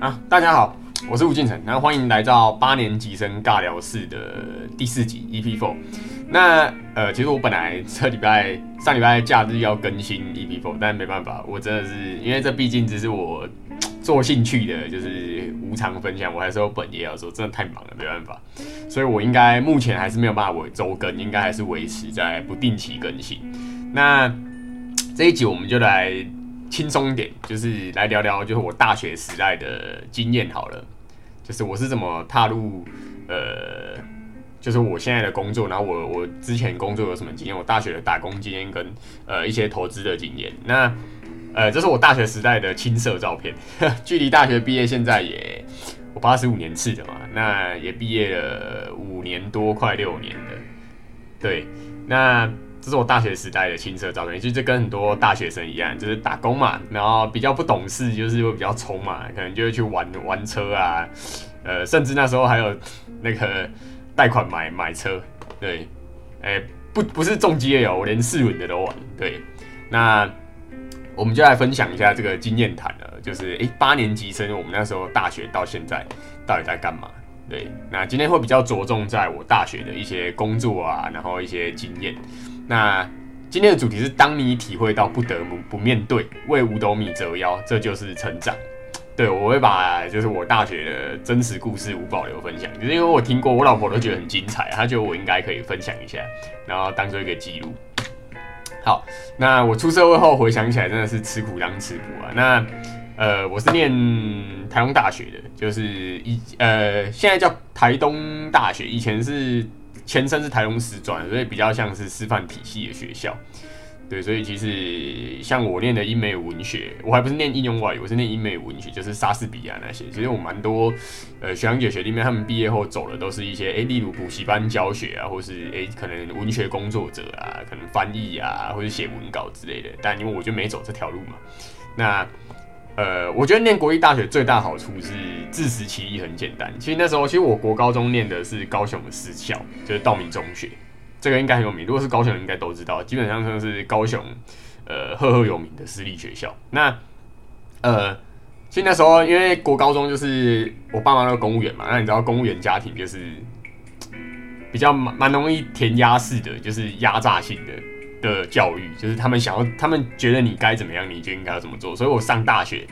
啊，大家好，我是吴敬成，然后欢迎来到八年级生尬聊室的第四集 EP Four。那呃，其实我本来这礼拜上礼拜假日要更新 EP Four，但没办法，我真的是因为这毕竟只是我做兴趣的，就是无偿分享，我还是有本业要做，真的太忙了，没办法，所以我应该目前还是没有办法维周更，应该还是维持在不定期更新。那这一集我们就来。轻松一点，就是来聊聊，就是我大学时代的经验好了。就是我是怎么踏入，呃，就是我现在的工作，然后我我之前工作有什么经验，我大学的打工经验跟呃一些投资的经验。那呃，这是我大学时代的青涩照片，距离大学毕业现在也我八十五年次的嘛，那也毕业了五年多，快六年了。对，那。这是我大学时代的青涩照片，其实就跟很多大学生一样，就是打工嘛，然后比较不懂事，就是会比较冲嘛，可能就会去玩玩车啊，呃，甚至那时候还有那个贷款买买车，对，哎，不不是重机也有，我连四轮的都玩，对，那我们就来分享一下这个经验谈了，就是哎，八年级生，我们那时候大学到现在到底在干嘛？对，那今天会比较着重在我大学的一些工作啊，然后一些经验。那今天的主题是：当你体会到不得不不面对，为五斗米折腰，这就是成长。对我会把就是我大学的真实故事无保留分享，就是因为我听过，我老婆都觉得很精彩，她觉得我应该可以分享一下，然后当做一个记录。好，那我出社会后回想起来，真的是吃苦当吃苦啊。那呃，我是念台东大学的，就是一呃，现在叫台东大学，以前是。前身是台中师专，所以比较像是师范体系的学校。对，所以其实像我念的英美文学，我还不是念应用外语，我是念英美文学，就是莎士比亚那些。其实我蛮多呃学长姐学弟妹，他们毕业后走的都是一些诶，例如补习班教学啊，或是诶可能文学工作者啊，可能翻译啊，或者写文稿之类的。但因为我就没走这条路嘛，那。呃，我觉得念国立大学最大好处是自食其力很简单。其实那时候，其实我国高中念的是高雄的私校，就是道明中学，这个应该很有名。如果是高雄人，应该都知道，基本上算是高雄呃赫赫有名的私立学校。那呃，其实那时候因为国高中就是我爸妈都公务员嘛，那你知道公务员家庭就是比较蛮蛮容易填鸭式的，就是压榨性的。的教育就是他们想要，他们觉得你该怎么样，你就应该要怎么做。所以我上大学，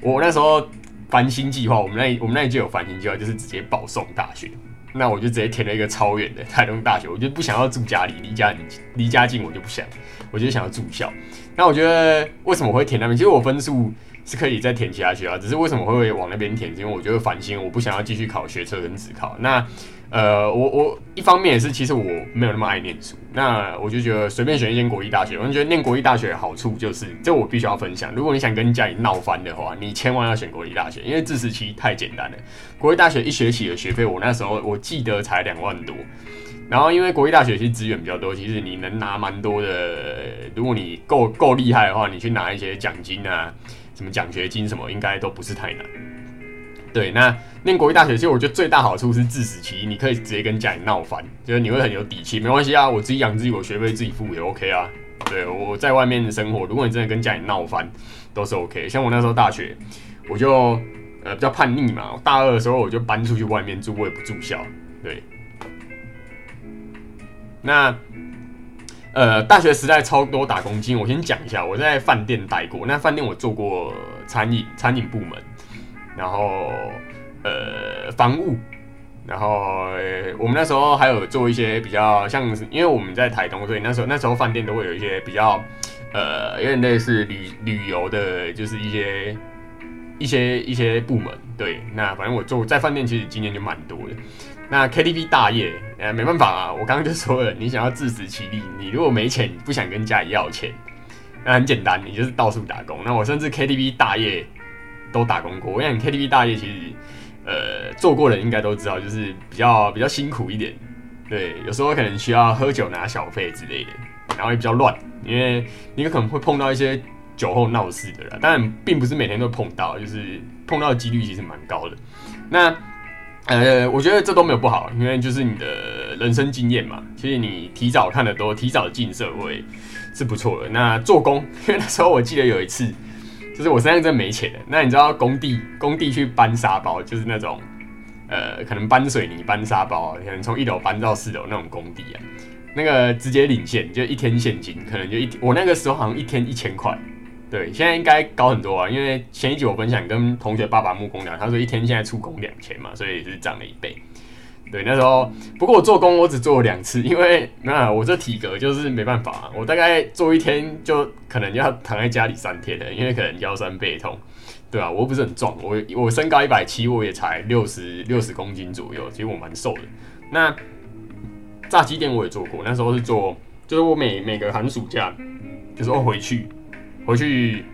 我那时候翻新计划，我们那我们那一届有翻新计划，就是直接保送大学。那我就直接填了一个超远的台东大学，我就不想要住家里，离家离家近我就不想，我就想要住校。那我觉得为什么会填那边？其实我分数是可以再填其他学校，只是为什么会往那边填？因为我觉得烦心，我不想要继续考学测跟职考。那呃，我我一方面也是，其实我没有那么爱念书，那我就觉得随便选一间国立大学。我觉得念国立大学的好处就是，这我必须要分享。如果你想跟家里闹翻的话，你千万要选国立大学，因为自食期太简单了。国立大学一学期的学费，我那时候我记得才两万多。然后因为国立大学其实资源比较多，其实你能拿蛮多的。如果你够够厉害的话，你去拿一些奖金啊，什么奖学金什么，应该都不是太难。对，那念国立大学，其实我觉得最大好处是自食其力，你可以直接跟家里闹翻，就是你会很有底气，没关系啊，我自己养自己，我学费自己付也 OK 啊。对，我在外面的生活，如果你真的跟家里闹翻，都是 OK。像我那时候大学，我就呃比较叛逆嘛，大二的时候我就搬出去外面住，我也不住校。对，那呃大学时代超多打工经，我先讲一下，我在饭店待过，那饭店我做过餐饮餐饮部门。然后，呃，房务，然后我们那时候还有做一些比较像，因为我们在台东，所以那时候那时候饭店都会有一些比较，呃，有点类似旅旅游的，就是一些一些一些部门。对，那反正我做在饭店，其实经验就蛮多的。那 KTV 大业，呃，没办法啊，我刚刚就说了，你想要自食其力，你如果没钱，不想跟家里要钱，那很简单，你就是到处打工。那我甚至 KTV 大业。都打工过，我想 KTV 大业其实，呃，做过的应该都知道，就是比较比较辛苦一点。对，有时候可能需要喝酒拿小费之类的，然后也比较乱，因为你可能会碰到一些酒后闹事的人，当然并不是每天都碰到，就是碰到的几率其实蛮高的。那呃，我觉得这都没有不好，因为就是你的人生经验嘛。其实你提早看得多，提早进社会是不错的。那做工，因为那时候我记得有一次。就是我身上真没钱的。那你知道工地工地去搬沙包，就是那种呃，可能搬水泥、搬沙包，可能从一楼搬到四楼那种工地啊，那个直接领现，就一天现金，可能就一我那个时候好像一天一千块。对，现在应该高很多啊，因为前一集我分享跟同学爸爸木工聊，他说一天现在出工两千嘛，所以是涨了一倍。对，那时候不过我做工我只做了两次，因为那我这体格就是没办法，我大概做一天就可能要躺在家里三天的，因为可能腰酸背痛，对啊，我又不是很壮，我我身高一百七，我也才六十六十公斤左右，其实我蛮瘦的。那炸鸡店我也做过，那时候是做，就是我每每个寒暑假就是我回去。回去，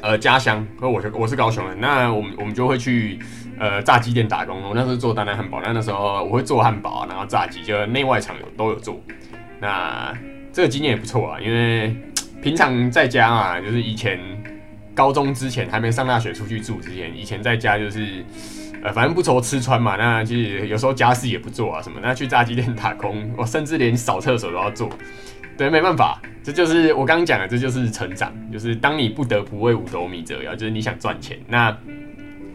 呃，家乡，因为我我是高雄人，那我们我们就会去呃炸鸡店打工。我那时候做丹丹汉堡，那那时候我会做汉堡，然后炸鸡，就内外场有都有做。那这个经验也不错啊，因为平常在家啊，就是以前高中之前还没上大学出去住之前，以前在家就是呃反正不愁吃穿嘛，那其实有时候家事也不做啊什么，那去炸鸡店打工，我甚至连扫厕所都要做。对，没办法，这就是我刚刚讲的，这就是成长，就是当你不得不为五斗米折腰，就是你想赚钱。那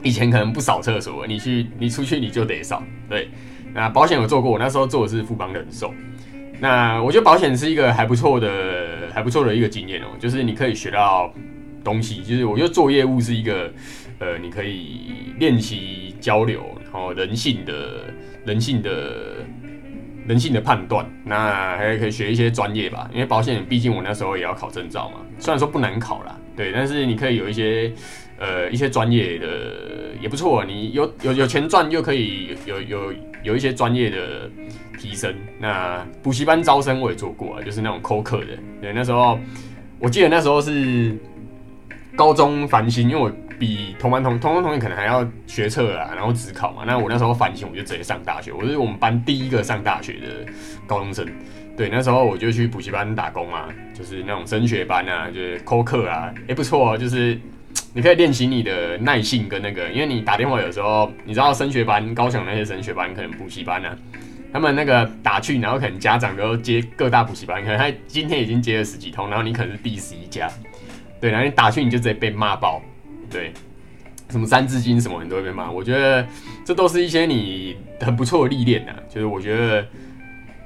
以前可能不扫厕所，你去你出去你就得扫。对，那保险有做过，我那时候做的是富邦人寿。那我觉得保险是一个还不错的、还不错的一个经验哦，就是你可以学到东西。就是我觉得做业务是一个，呃，你可以练习交流，然后人性的、人性的。人性的判断，那还可以学一些专业吧，因为保险毕竟我那时候也要考证照嘛，虽然说不难考啦，对，但是你可以有一些呃一些专业的也不错，你有有有钱赚又可以有有有一些专业的提升。那补习班招生我也做过啊，就是那种扣课的，对，那时候我记得那时候是高中繁星，因为我。比同班同同班同学可能还要学测啊，然后只考嘛。那我那时候反省，我就直接上大学。我是我们班第一个上大学的高中生。对，那时候我就去补习班打工啊，就是那种升学班啊，就是扣课啊，也不错。就是你可以练习你的耐性跟那个，因为你打电话有时候，你知道升学班、高雄那些升学班，可能补习班呢，他们那个打去，然后可能家长都接各大补习班，可能他今天已经接了十几通，然后你可能是第十一家，对，然后你打去你就直接被骂爆。对，什么三字经什么，你都会被骂。我觉得这都是一些你很不错的历练呐。就是我觉得，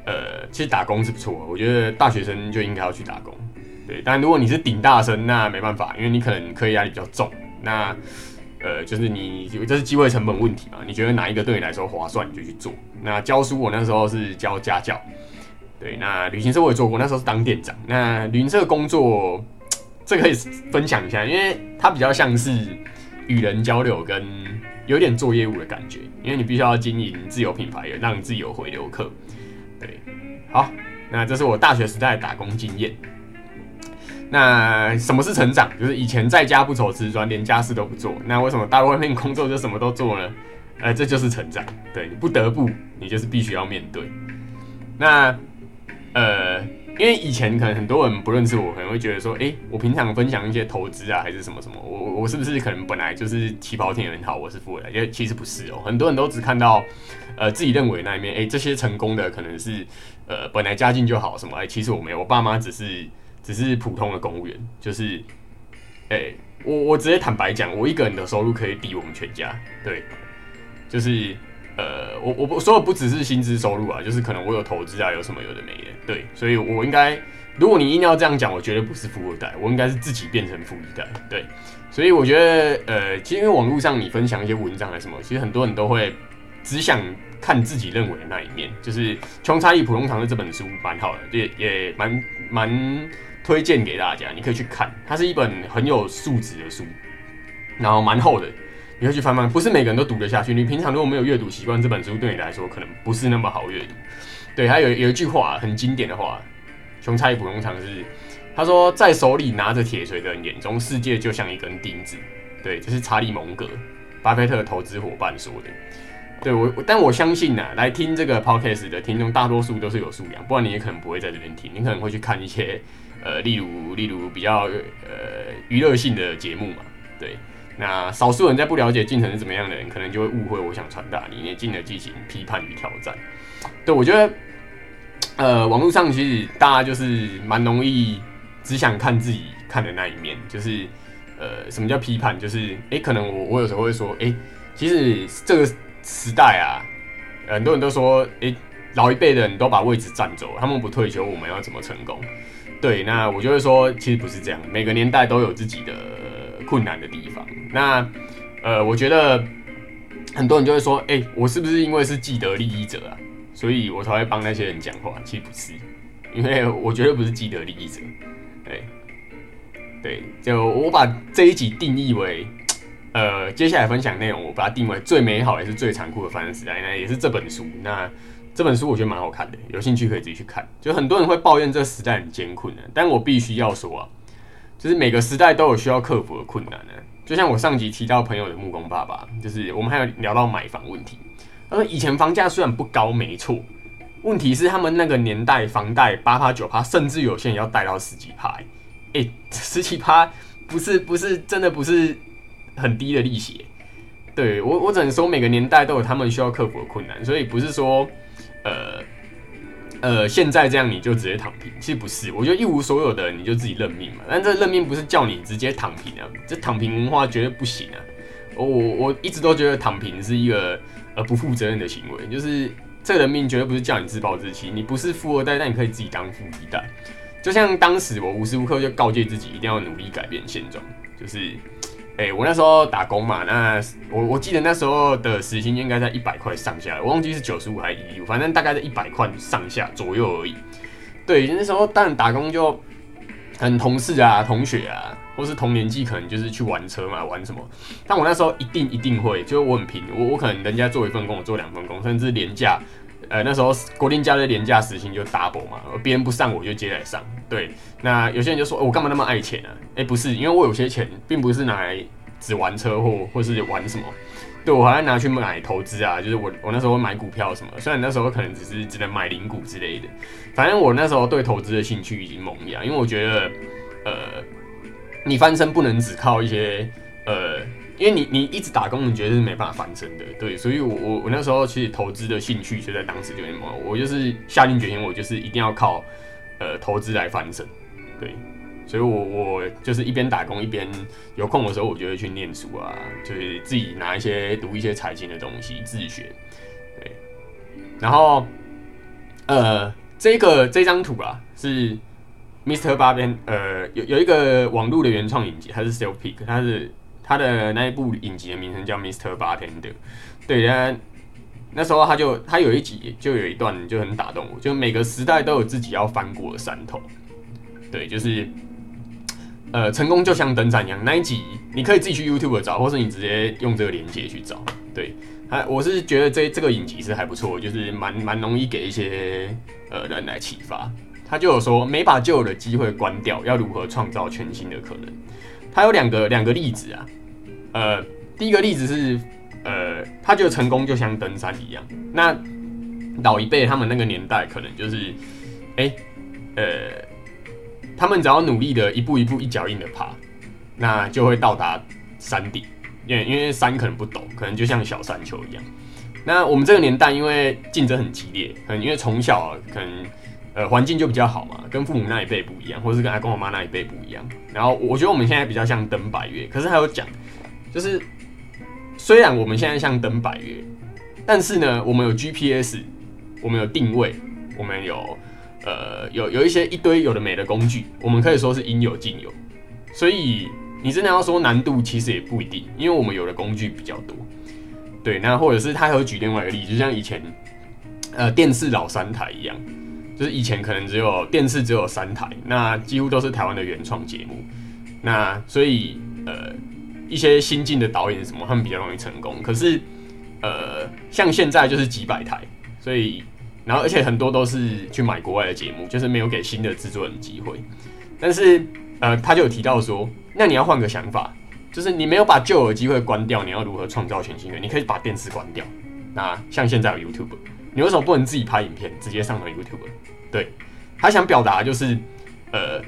呃，其实打工是不错。我觉得大学生就应该要去打工。对，但如果你是顶大生，那没办法，因为你可能课业压力比较重。那，呃，就是你这是机会成本问题嘛？你觉得哪一个对你来说划算，你就去做。那教书，我那时候是教家教。对，那旅行社我也做过，那时候是当店长。那旅行社工作。这可以分享一下，因为它比较像是与人交流，跟有点做业务的感觉。因为你必须要经营自有品牌，让自己有回流客。对，好，那这是我大学时代的打工经验。那什么是成长？就是以前在家不愁吃穿，连家事都不做。那为什么到外面工作就什么都做呢？呃，这就是成长。对你不得不，你就是必须要面对。那，呃。因为以前可能很多人不认识我，可能会觉得说，哎，我平常分享一些投资啊，还是什么什么，我我是不是可能本来就是起跑点很好，我是富二代？因为其实不是哦，很多人都只看到，呃，自己认为那一面，哎，这些成功的可能是，呃，本来家境就好什么，哎，其实我没有，我爸妈只是只是普通的公务员，就是，哎，我我直接坦白讲，我一个人的收入可以抵我们全家，对，就是。呃，我我不说的不只是薪资收入啊，就是可能我有投资啊，有什么有的没的，对，所以我应该，如果你硬要这样讲，我绝对不是富二代，我应该是自己变成富一代，对，所以我觉得，呃，其实因为网络上你分享一些文章还是什么，其实很多人都会只想看自己认为的那一面，就是《穷查理普通常识》这本书蛮好的，也也蛮蛮推荐给大家，你可以去看，它是一本很有素质的书，然后蛮厚的。你会去翻翻，不是每个人都读得下去。你平常如果没有阅读习惯，这本书对你来说可能不是那么好阅读。对，还有有一句话很经典的话，《穷查理普通常识》，他说，在手里拿着铁锤的人眼中，世界就像一根钉子。对，这是查理蒙格，巴菲特投资伙伴说的。对我，但我相信呢，来听这个 podcast 的听众大多数都是有素养，不然你也可能不会在这边听，你可能会去看一些呃，例如例如比较呃娱乐性的节目嘛，对。那少数人在不了解进程是怎么样的人，可能就会误会我想传达理念，进而进行批判与挑战。对我觉得，呃，网络上其实大家就是蛮容易只想看自己看的那一面，就是呃，什么叫批判？就是哎，可能我我有时候会说，哎，其实这个时代啊，很多人都说，哎，老一辈的人都把位置占走，他们不退休，我们要怎么成功？对，那我就会说，其实不是这样，每个年代都有自己的困难的地方。那呃，我觉得很多人就会说，哎，我是不是因为是既得利益者啊，所以我才会帮那些人讲话？其实不是，因为我绝对不是既得利益者，对。对，就我把这一集定义为，呃，接下来分享内容，我把它定为最美好也是最残酷的发生时代，那也是这本书。那这本书我觉得蛮好看的，有兴趣可以自己去看。就很多人会抱怨这个时代很艰困的，但我必须要说啊，就是每个时代都有需要克服的困难呢。就像我上集提到朋友的木工爸爸，就是我们还有聊到买房问题。他说以前房价虽然不高，没错，问题是他们那个年代房贷八趴九趴，甚至有些人要贷到十几趴。哎，十几趴不是不是真的不是很低的利息，对我我只能说每个年代都有他们需要克服的困难，所以不是说呃呃现在这样你就直接躺平，其实不是，我觉得一无所有的你就自己认命嘛，但这认命不是叫你直接躺平啊，这躺平文化绝对不行啊，我我一直都觉得躺平是一个呃不负责任的行为，就是这人命绝对不是叫你自暴自弃，你不是富二代，但你可以自己当富一代。就像当时我无时无刻就告诫自己一定要努力改变现状，就是，哎，我那时候打工嘛，那我我记得那时候的时薪应该在一百块上下，我忘记是九十五还是一五，反正大概在一百块上下左右而已。对，那时候当然打工就很同事啊、同学啊，或是同年纪，可能就是去玩车嘛，玩什么。但我那时候一定一定会，就是我很拼，我我可能人家做一份工，我做两份工，甚至廉价。呃，那时候国定假日廉价时薪就 double 嘛，别人不上我就接来上。对，那有些人就说，我干嘛那么爱钱啊？哎，不是，因为我有些钱并不是拿来只玩车或或是玩什么，对我还要拿去买投资啊。就是我我那时候会买股票什么，虽然那时候可能只是只能买零股之类的，反正我那时候对投资的兴趣已经萌芽，因为我觉得，呃，你翻身不能只靠一些呃。因为你你一直打工，你觉得是没办法翻身的，对，所以我我我那时候其实投资的兴趣就在当时就那么，我就是下定决心，我就是一定要靠呃投资来翻身，对，所以我我就是一边打工一边有空的时候，我就会去念书啊，就是自己拿一些读一些财经的东西自学，对，然后呃这个这张图啊是 Mr. 八边呃有有一个网络的原创影集，它是 Self Pick，它是。他的那一部影集的名称叫《Mr. Bartender》，对，他那时候他就他有一集就有一段就很打动我，就每个时代都有自己要翻过的山头，对，就是呃，成功就像登山一样。那一集你可以自己去 YouTube 找，或是你直接用这个链接去找。对，他我是觉得这这个影集是还不错，就是蛮蛮容易给一些呃人来启发。他就有说，没把旧的机会关掉，要如何创造全新的可能？他有两个两个例子啊。呃，第一个例子是，呃，他觉得成功就像登山一样。那老一辈他们那个年代，可能就是，哎，呃，他们只要努力的一步一步一脚印的爬，那就会到达山顶。因为因为山可能不陡，可能就像小山丘一样。那我们这个年代，因为竞争很激烈，可能因为从小可能呃环境就比较好嘛，跟父母那一辈不一样，或者是跟阿公阿妈那一辈不一样。然后我觉得我们现在比较像登百越，可是还有讲。就是虽然我们现在像登百越，但是呢，我们有 GPS，我们有定位，我们有呃有有一些一堆有的没的工具，我们可以说是应有尽有。所以你真的要说难度，其实也不一定，因为我们有的工具比较多。对，那或者是他还有举另外一个例子，就像以前呃电视老三台一样，就是以前可能只有电视只有三台，那几乎都是台湾的原创节目。那所以呃。一些新进的导演什么，他们比较容易成功。可是，呃，像现在就是几百台，所以，然后而且很多都是去买国外的节目，就是没有给新的制作人机会。但是，呃，他就有提到说，那你要换个想法，就是你没有把旧有的机会关掉，你要如何创造全新的？你可以把电视关掉。那像现在有 YouTube，你为什么不能自己拍影片，直接上传 YouTube？对他想表达就是，呃，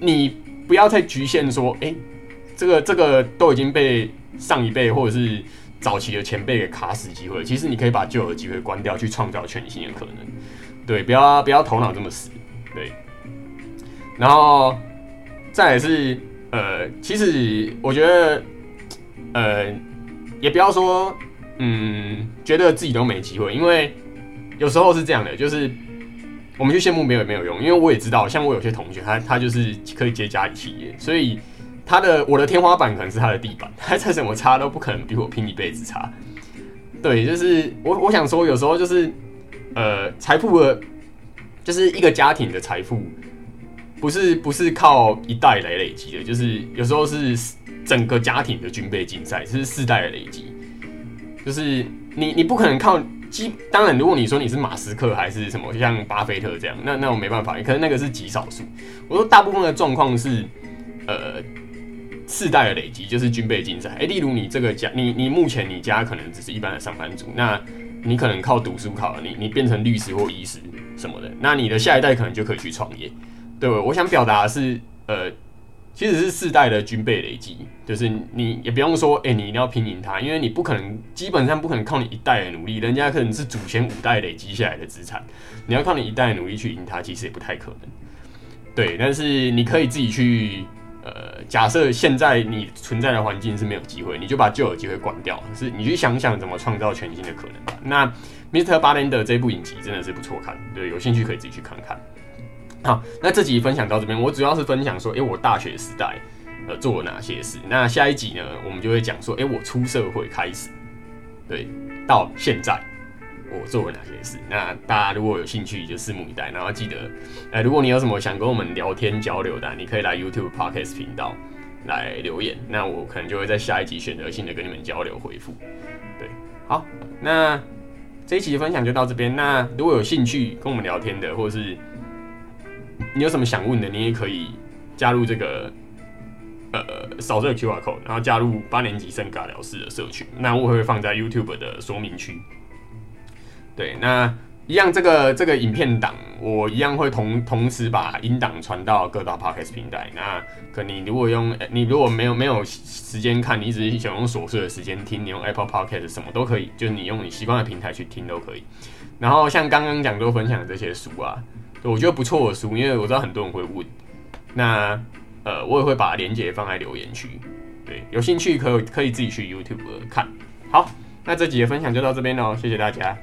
你不要再局限说，哎。这个这个都已经被上一辈或者是早期的前辈给卡死机会，其实你可以把旧的机会关掉，去创造全新的可能。对，不要不要头脑这么死。对，然后再来是呃，其实我觉得，呃，也不要说，嗯，觉得自己都没机会，因为有时候是这样的，就是我们去羡慕没有没有用，因为我也知道，像我有些同学，他他就是可以接家里企业，所以他的我的天花板可能是他的地板，他再怎么差都不可能比我拼一辈子差。对，就是我我想说，有时候就是呃，财富的，就是一个家庭的财富。不是不是靠一代来累积的，就是有时候是整个家庭的军备竞赛，是世代的累积。就是你你不可能靠基，当然如果你说你是马斯克还是什么像巴菲特这样，那那我没办法，可能那个是极少数。我说大部分的状况是，呃，世代的累积就是军备竞赛。哎，例如你这个家，你你目前你家可能只是一般的上班族，那你可能靠读书考，你你变成律师或医师什么的，那你的下一代可能就可以去创业。对，我想表达的是，呃，其实是世代的军备累积，就是你也不用说，哎，你一定要拼赢他，因为你不可能，基本上不可能靠你一代的努力，人家可能是祖先五代累积下来的资产，你要靠你一代的努力去赢他，其实也不太可能。对，但是你可以自己去，呃，假设现在你存在的环境是没有机会，你就把旧有机会关掉，是你去想想怎么创造全新的可能吧。那 Mr. 巴伦的这部影集真的是不错看，对，有兴趣可以自己去看看。好，那这集分享到这边，我主要是分享说，哎，我大学时代呃做了哪些事。那下一集呢，我们就会讲说，哎，我出社会开始，对，到现在我做了哪些事。那大家如果有兴趣，就拭目以待。然后记得，哎，如果你有什么想跟我们聊天交流的，你可以来 YouTube Podcast 频道来留言。那我可能就会在下一集选择性的跟你们交流回复。对，好，那这一集的分享就到这边。那如果有兴趣跟我们聊天的，或者是你有什么想问的，你也可以加入这个呃扫这个 Q R code，然后加入八年级生尬聊室的社群。那我会放在 YouTube 的说明区。对，那一样这个这个影片档，我一样会同同时把音档传到各大 Podcast 平台。那可你如果用你如果没有没有时间看，你只是想用琐碎的时间听，你用 Apple Podcast 什么都可以，就是你用你习惯的平台去听都可以。然后像刚刚讲都分享这些书啊。我觉得不错的书，因为我知道很多人会问，那呃，我也会把链接放在留言区，对，有兴趣可可以自己去 YouTube 看。好，那这集的分享就到这边喽，谢谢大家。